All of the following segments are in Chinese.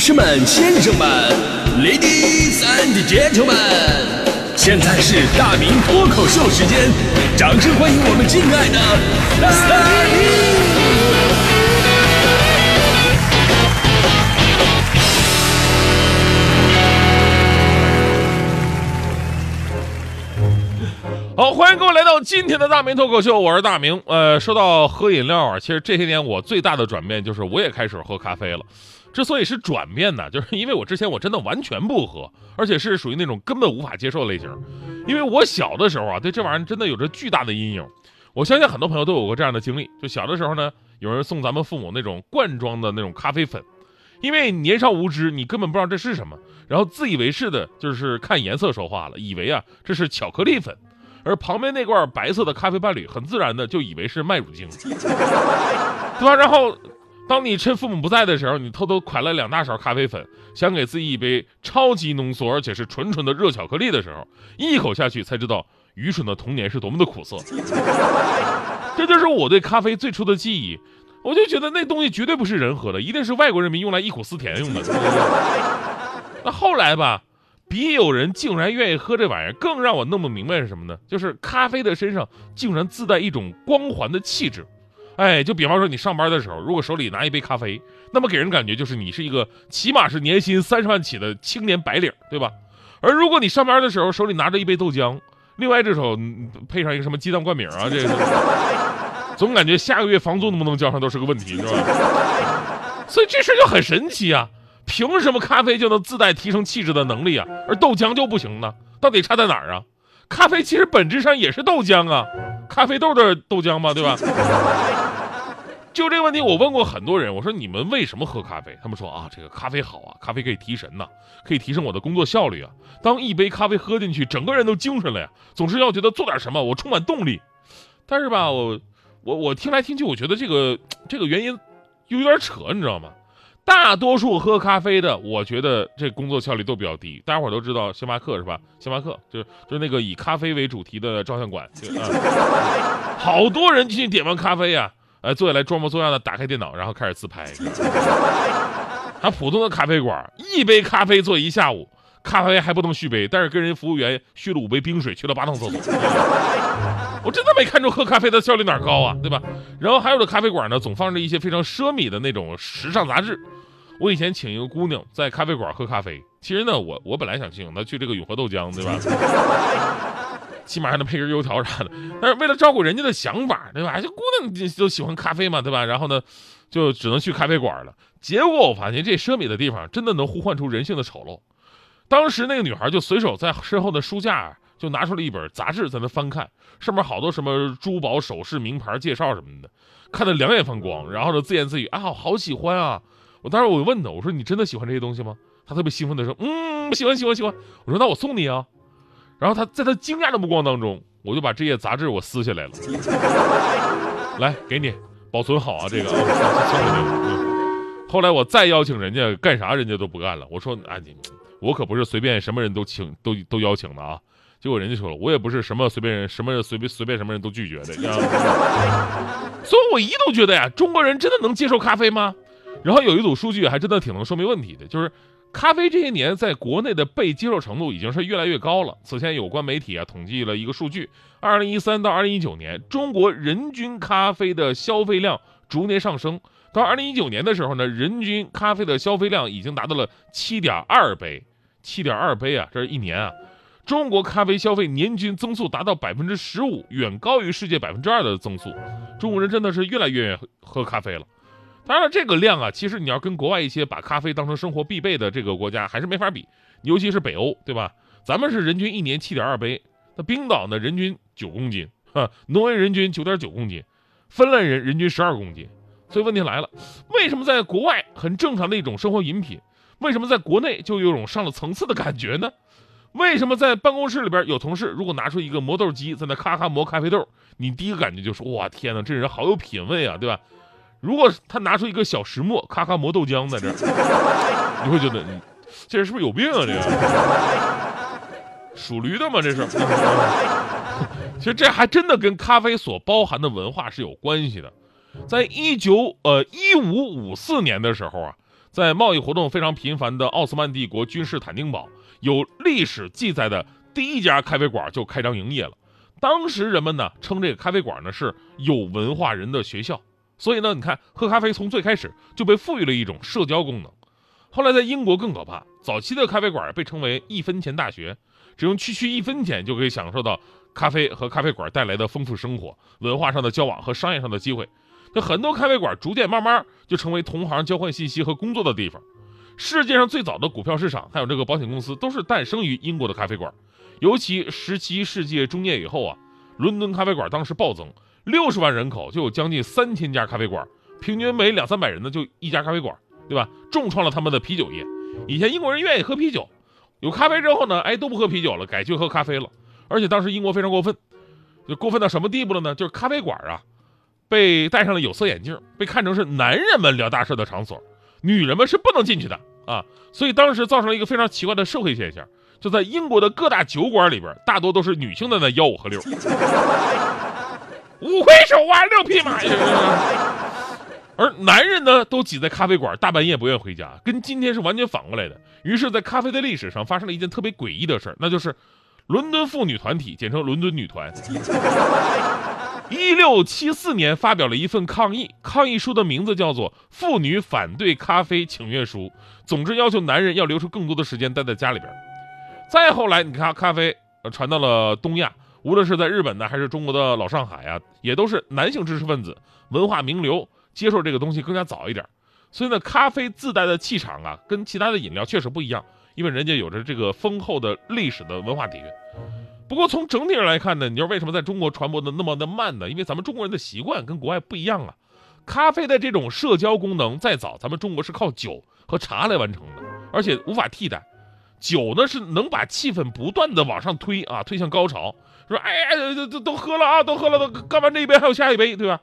士们、先生们，Ladies and Gentlemen，现在是大明脱口秀时间，掌声欢迎我们敬爱的大明！好，欢迎各位来到今天的大明脱口秀，我是大明。呃，说到喝饮料啊，其实这些年我最大的转变就是我也开始喝咖啡了。之所以是转变呢，就是因为我之前我真的完全不喝，而且是属于那种根本无法接受的类型。因为我小的时候啊，对这玩意儿真的有着巨大的阴影。我相信很多朋友都有过这样的经历，就小的时候呢，有人送咱们父母那种罐装的那种咖啡粉，因为年少无知，你根本不知道这是什么，然后自以为是的就是看颜色说话了，以为啊这是巧克力粉，而旁边那罐白色的咖啡伴侣很自然的就以为是麦乳精，对吧？然后。当你趁父母不在的时候，你偷偷㧟了两大勺咖啡粉，想给自己一杯超级浓缩而且是纯纯的热巧克力的时候，一口下去才知道愚蠢的童年是多么的苦涩。这就是我对咖啡最初的记忆，我就觉得那东西绝对不是人喝的，一定是外国人民用来忆苦思甜用的。那后来吧，别有人竟然愿意喝这玩意儿，更让我弄不明白是什么呢？就是咖啡的身上竟然自带一种光环的气质。哎，就比方说你上班的时候，如果手里拿一杯咖啡，那么给人感觉就是你是一个起码是年薪三十万起的青年白领，对吧？而如果你上班的时候手里拿着一杯豆浆，另外一只手配上一个什么鸡蛋灌饼啊，这个总感觉下个月房租能不能交上都是个问题，是吧？所以这事就很神奇啊！凭什么咖啡就能自带提升气质的能力啊，而豆浆就不行呢？到底差在哪儿啊？咖啡其实本质上也是豆浆啊，咖啡豆的豆浆吗，对吧？就这个问题，我问过很多人，我说你们为什么喝咖啡？他们说啊，这个咖啡好啊，咖啡可以提神呐，可以提升我的工作效率啊。当一杯咖啡喝进去，整个人都精神了呀，总是要觉得做点什么，我充满动力。但是吧，我我我听来听去，我觉得这个这个原因又有点扯，你知道吗？大多数喝咖啡的，我觉得这工作效率都比较低。大家伙都知道星巴克是吧？星巴克就是就是那个以咖啡为主题的照相馆，啊，好多人进去点完咖啡呀。呃，坐下来装模作样的打开电脑，然后开始自拍。他普通的咖啡馆，一杯咖啡坐一下午，咖啡还不能续杯，但是跟人服务员续了五杯冰水，去了八趟厕所。我真的没看出喝咖啡的效率哪高啊，对吧？然后还有的咖啡馆呢，总放着一些非常奢靡的那种时尚杂志。我以前请一个姑娘在咖啡馆喝咖啡，其实呢，我我本来想请她去这个永和豆浆，对吧？起码还能配根油条啥的，但是为了照顾人家的想法，对吧？这姑娘就喜欢咖啡嘛，对吧？然后呢，就只能去咖啡馆了。结果我发现这奢靡的地方真的能呼唤出人性的丑陋。当时那个女孩就随手在身后的书架就拿出了一本杂志在那翻看，上面好多什么珠宝首饰、名牌介绍什么的，看得两眼放光，然后呢自言自语：“啊，好喜欢啊！”我当时我就问她，我说：“你真的喜欢这些东西吗？”她特别兴奋地说：“嗯，喜欢，喜欢，喜欢。”我说：“那我送你啊。”然后他在他惊讶的目光当中，我就把这页杂志我撕下来了，来给你保存好啊，这个。后来我再邀请人家干啥，人家都不干了。我说啊，你我可不是随便什么人都请都都邀请的啊。结果人家说了，我也不是什么随便人什么人随便随便什么人都拒绝的。所以，我一度觉得呀，中国人真的能接受咖啡吗？然后有一组数据还真的挺能说明问题的，就是。咖啡这些年在国内的被接受程度已经是越来越高了。此前有关媒体啊统计了一个数据，二零一三到二零一九年，中国人均咖啡的消费量逐年上升。到二零一九年的时候呢，人均咖啡的消费量已经达到了七点二杯，七点二杯啊，这是一年啊。中国咖啡消费年均增速达到百分之十五，远高于世界百分之二的增速。中国人真的是越来越愿意喝咖啡了。当然了，这个量啊，其实你要跟国外一些把咖啡当成生活必备的这个国家还是没法比，尤其是北欧，对吧？咱们是人均一年七点二杯，那冰岛呢，人均九公斤，哈，挪威人均九点九公斤，芬兰人人均十二公斤。所以问题来了，为什么在国外很正常的一种生活饮品，为什么在国内就有种上了层次的感觉呢？为什么在办公室里边有同事如果拿出一个磨豆机在那咔咔磨咖啡豆，你第一个感觉就是哇天哪，这人好有品位啊，对吧？如果他拿出一个小石磨，咔咔磨豆浆在这，你会觉得，这人是不是有病啊？这个属驴的吗？这是。其实这还真的跟咖啡所包含的文化是有关系的。在一九呃一五五四年的时候啊，在贸易活动非常频繁的奥斯曼帝国君士坦丁堡，有历史记载的第一家咖啡馆就开张营业了。当时人们呢称这个咖啡馆呢是有文化人的学校，所以呢，你看喝咖啡从最开始就被赋予了一种社交功能。后来在英国更可怕，早期的咖啡馆被称为一分钱大学，只用区区一分钱就可以享受到咖啡和咖啡馆带来的丰富生活、文化上的交往和商业上的机会。就很多咖啡馆逐渐慢慢就成为同行交换信息和工作的地方。世界上最早的股票市场还有这个保险公司都是诞生于英国的咖啡馆。尤其十七世纪中叶以后啊，伦敦咖啡馆当时暴增，六十万人口就有将近三千家咖啡馆，平均每两三百人呢就一家咖啡馆，对吧？重创了他们的啤酒业。以前英国人愿意喝啤酒，有咖啡之后呢，哎都不喝啤酒了，改去喝咖啡了。而且当时英国非常过分，就过分到什么地步了呢？就是咖啡馆啊，被戴上了有色眼镜，被看成是男人们聊大事的场所，女人们是不能进去的啊。所以当时造成了一个非常奇怪的社会现象。就在英国的各大酒馆里边，大多都是女性的那吆五喝六，五魁首啊，六匹马呀。而男人呢，都挤在咖啡馆，大半夜不愿回家，跟今天是完全反过来的。于是，在咖啡的历史上发生了一件特别诡异的事儿，那就是伦敦妇女团体，简称伦敦女团，一六七四年发表了一份抗议，抗议书的名字叫做《妇女反对咖啡请愿书》，总之要求男人要留出更多的时间待在家里边。再后来，你看咖啡传到了东亚，无论是在日本呢，还是中国的老上海啊，也都是男性知识分子、文化名流接受这个东西更加早一点。所以呢，咖啡自带的气场啊，跟其他的饮料确实不一样，因为人家有着这个丰厚的历史的文化底蕴。不过从整体上来看呢，你说为什么在中国传播的那么的慢呢？因为咱们中国人的习惯跟国外不一样啊。咖啡的这种社交功能再早，咱们中国是靠酒和茶来完成的，而且无法替代。酒呢是能把气氛不断的往上推啊，推向高潮。说哎呀，都都都喝了啊，都喝了，都干完这一杯还有下一杯，对吧？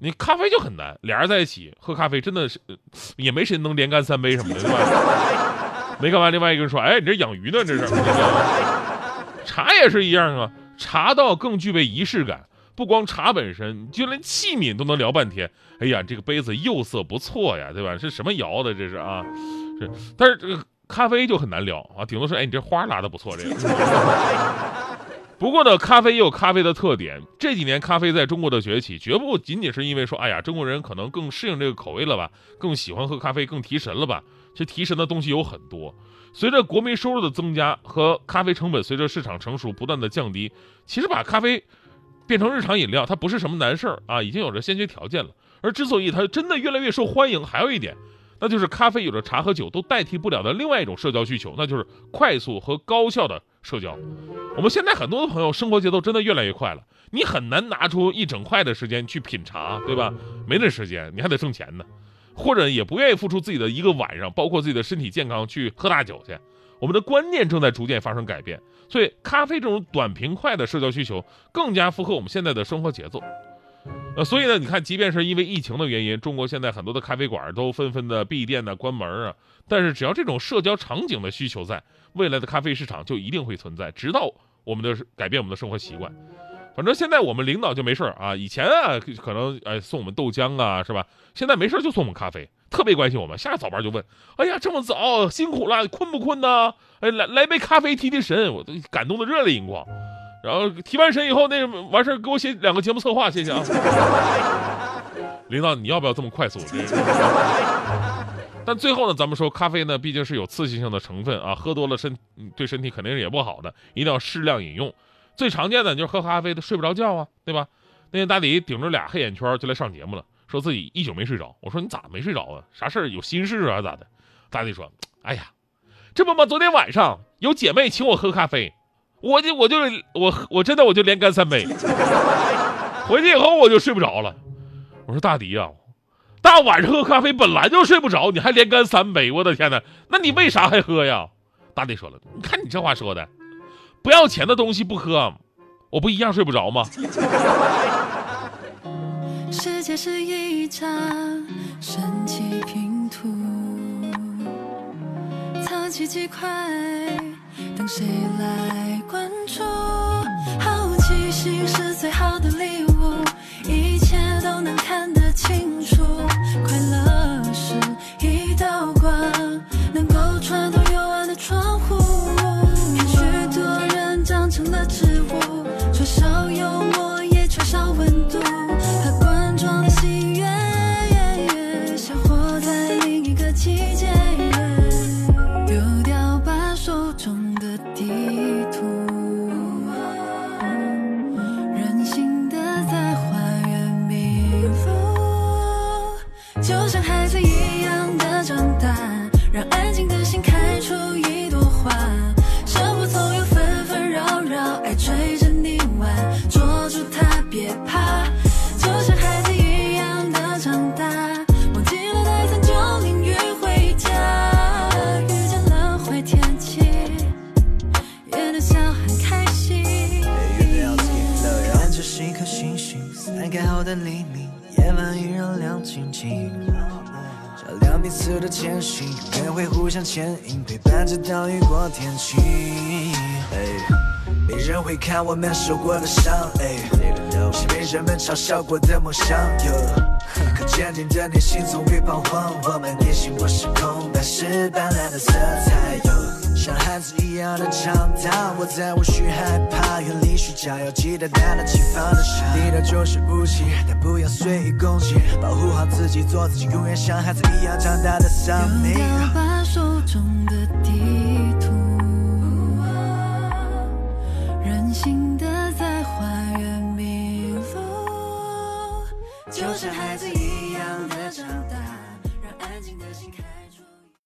你咖啡就很难，俩人在一起喝咖啡真的是也没谁能连干三杯什么的，对吧？没干完，另外一个人说，哎，你这养鱼呢？这是。茶也是一样啊，茶道更具备仪式感，不光茶本身，就连器皿都能聊半天。哎呀，这个杯子釉色不错呀，对吧？是什么窑的？这是啊，是，但是这个。咖啡就很难聊啊，顶多说，哎，你这花拉的不错，这个。不过呢，咖啡也有咖啡的特点。这几年咖啡在中国的崛起，绝不仅仅是因为说，哎呀，中国人可能更适应这个口味了吧，更喜欢喝咖啡，更提神了吧？这提神的东西有很多。随着国民收入的增加和咖啡成本随着市场成熟不断的降低，其实把咖啡变成日常饮料，它不是什么难事儿啊，已经有着先决条件了。而之所以它真的越来越受欢迎，还有一点。那就是咖啡有着茶和酒都代替不了的另外一种社交需求，那就是快速和高效的社交。我们现在很多的朋友生活节奏真的越来越快了，你很难拿出一整块的时间去品茶，对吧？没那时间，你还得挣钱呢，或者也不愿意付出自己的一个晚上，包括自己的身体健康去喝大酒去。我们的观念正在逐渐发生改变，所以咖啡这种短平快的社交需求更加符合我们现在的生活节奏。呃，所以呢，你看，即便是因为疫情的原因，中国现在很多的咖啡馆都纷纷的闭店呢、关门啊。但是只要这种社交场景的需求在，未来的咖啡市场就一定会存在，直到我们的改变我们的生活习惯。反正现在我们领导就没事啊，以前啊可能哎送我们豆浆啊，是吧？现在没事就送我们咖啡，特别关心我们。下早班就问，哎呀，这么早辛苦了，困不困呢？哎，来来杯咖啡提提神，我都感动的热泪盈眶。然后提完神以后，那完事儿给我写两个节目策划，谢谢啊。领导，你要不要这么快速？但最后呢，咱们说咖啡呢，毕竟是有刺激性的成分啊，喝多了身对身体肯定是也不好的，一定要适量饮用。最常见的就是喝咖啡的睡不着觉啊，对吧？那天大迪顶着俩黑眼圈就来上节目了，说自己一宿没睡着。我说你咋没睡着啊？啥事儿？有心事啊？咋的？大迪说，哎呀，这不嘛，昨天晚上有姐妹请我喝咖啡。我就我就我我真的我就连干三杯，回去以后我就睡不着了。我说大迪啊，大晚上喝咖啡本来就睡不着，你还连干三杯，我的天哪！那你为啥还喝呀？大迪说了，你看你这话说的，不要钱的东西不喝，我不一样睡不着吗？世界是一张神奇拼图，藏起几块。等谁来直到雨过天晴。哎没人会看我们受过的伤，哎，是被人们嘲笑过的梦想。哟可坚定的内心从未彷徨，我们内心不是空，但是斑斓的色彩。像孩子一样的长大，我再无需害怕远离虚假，要记得带了起放得下。你的就是武器，但不要随意攻击，保护好自己，做自己，永远像孩子一样长大的少年。勇敢把手中的地图，任性的在花园迷路，就像孩子一。